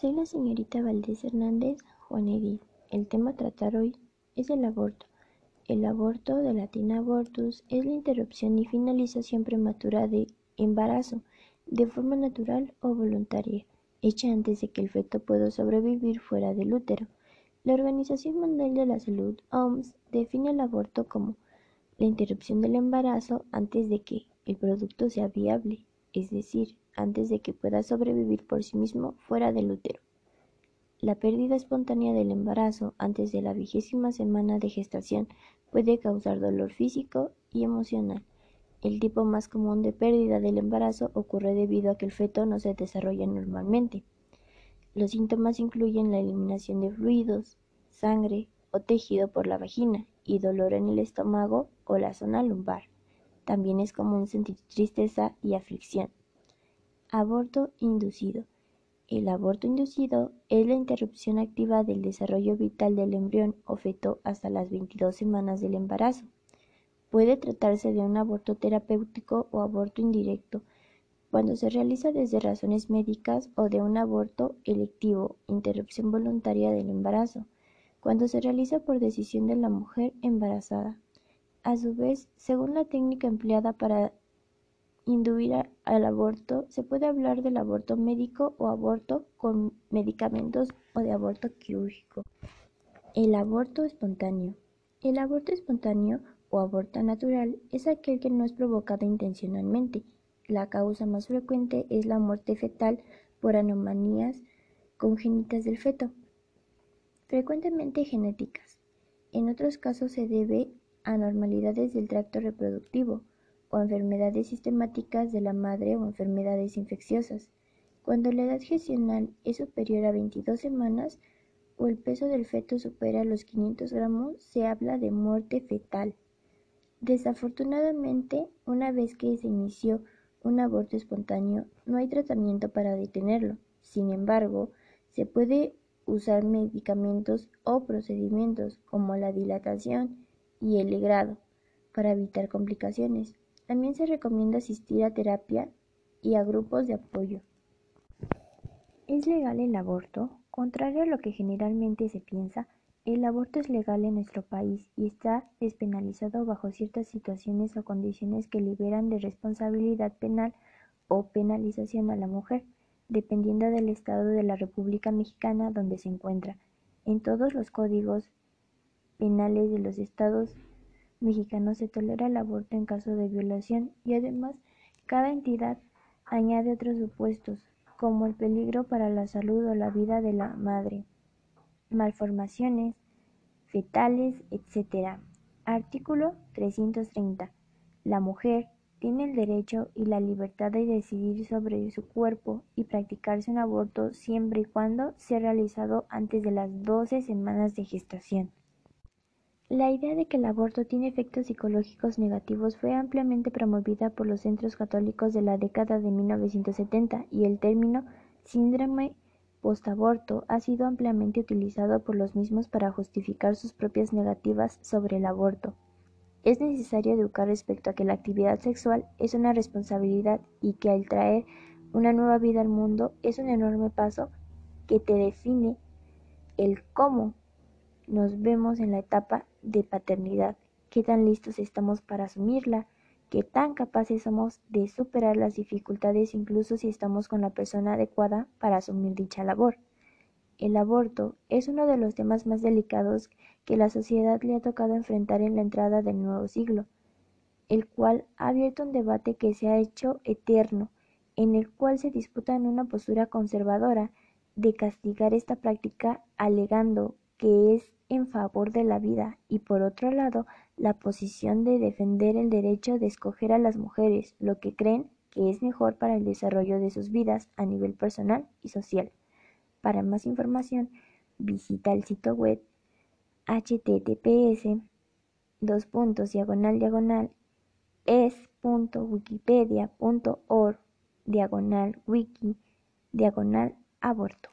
Soy la señorita Valdés Hernández Juan Edith. El tema a tratar hoy es el aborto. El aborto, de latín abortus, es la interrupción y finalización prematura de embarazo, de forma natural o voluntaria, hecha antes de que el feto pueda sobrevivir fuera del útero. La Organización Mundial de la Salud, OMS, define el aborto como la interrupción del embarazo antes de que el producto sea viable, es decir, antes de que pueda sobrevivir por sí mismo fuera del útero. La pérdida espontánea del embarazo antes de la vigésima semana de gestación puede causar dolor físico y emocional. El tipo más común de pérdida del embarazo ocurre debido a que el feto no se desarrolla normalmente. Los síntomas incluyen la eliminación de fluidos, sangre o tejido por la vagina y dolor en el estómago o la zona lumbar. También es común sentir tristeza y aflicción. Aborto inducido. El aborto inducido es la interrupción activa del desarrollo vital del embrión o feto hasta las 22 semanas del embarazo. Puede tratarse de un aborto terapéutico o aborto indirecto, cuando se realiza desde razones médicas o de un aborto electivo, interrupción voluntaria del embarazo, cuando se realiza por decisión de la mujer embarazada. A su vez, según la técnica empleada para induir al aborto, se puede hablar del aborto médico o aborto con medicamentos o de aborto quirúrgico. El aborto espontáneo. El aborto espontáneo o aborto natural es aquel que no es provocado intencionalmente. La causa más frecuente es la muerte fetal por anomalías congénitas del feto, frecuentemente genéticas. En otros casos se debe a anormalidades del tracto reproductivo, o enfermedades sistemáticas de la madre o enfermedades infecciosas. Cuando la edad gestional es superior a 22 semanas o el peso del feto supera los 500 gramos, se habla de muerte fetal. Desafortunadamente, una vez que se inició un aborto espontáneo, no hay tratamiento para detenerlo. Sin embargo, se puede usar medicamentos o procedimientos como la dilatación y el legrado para evitar complicaciones. También se recomienda asistir a terapia y a grupos de apoyo. ¿Es legal el aborto? Contrario a lo que generalmente se piensa, el aborto es legal en nuestro país y está despenalizado bajo ciertas situaciones o condiciones que liberan de responsabilidad penal o penalización a la mujer, dependiendo del estado de la República Mexicana donde se encuentra. En todos los códigos penales de los estados mexicano se tolera el aborto en caso de violación y además cada entidad añade otros supuestos, como el peligro para la salud o la vida de la madre, malformaciones fetales, etc. Artículo 330. La mujer tiene el derecho y la libertad de decidir sobre su cuerpo y practicarse un aborto siempre y cuando sea realizado antes de las 12 semanas de gestación. La idea de que el aborto tiene efectos psicológicos negativos fue ampliamente promovida por los centros católicos de la década de 1970 y el término síndrome postaborto ha sido ampliamente utilizado por los mismos para justificar sus propias negativas sobre el aborto. Es necesario educar respecto a que la actividad sexual es una responsabilidad y que al traer una nueva vida al mundo es un enorme paso que te define el cómo nos vemos en la etapa de paternidad, qué tan listos estamos para asumirla, qué tan capaces somos de superar las dificultades incluso si estamos con la persona adecuada para asumir dicha labor. El aborto es uno de los temas más delicados que la sociedad le ha tocado enfrentar en la entrada del nuevo siglo, el cual ha abierto un debate que se ha hecho eterno, en el cual se disputan una postura conservadora de castigar esta práctica alegando que es en favor de la vida y por otro lado la posición de defender el derecho de escoger a las mujeres lo que creen que es mejor para el desarrollo de sus vidas a nivel personal y social. Para más información, visita el sitio web https dos puntos diagonal diagonal es.wikipedia.org diagonal wiki diagonal aborto.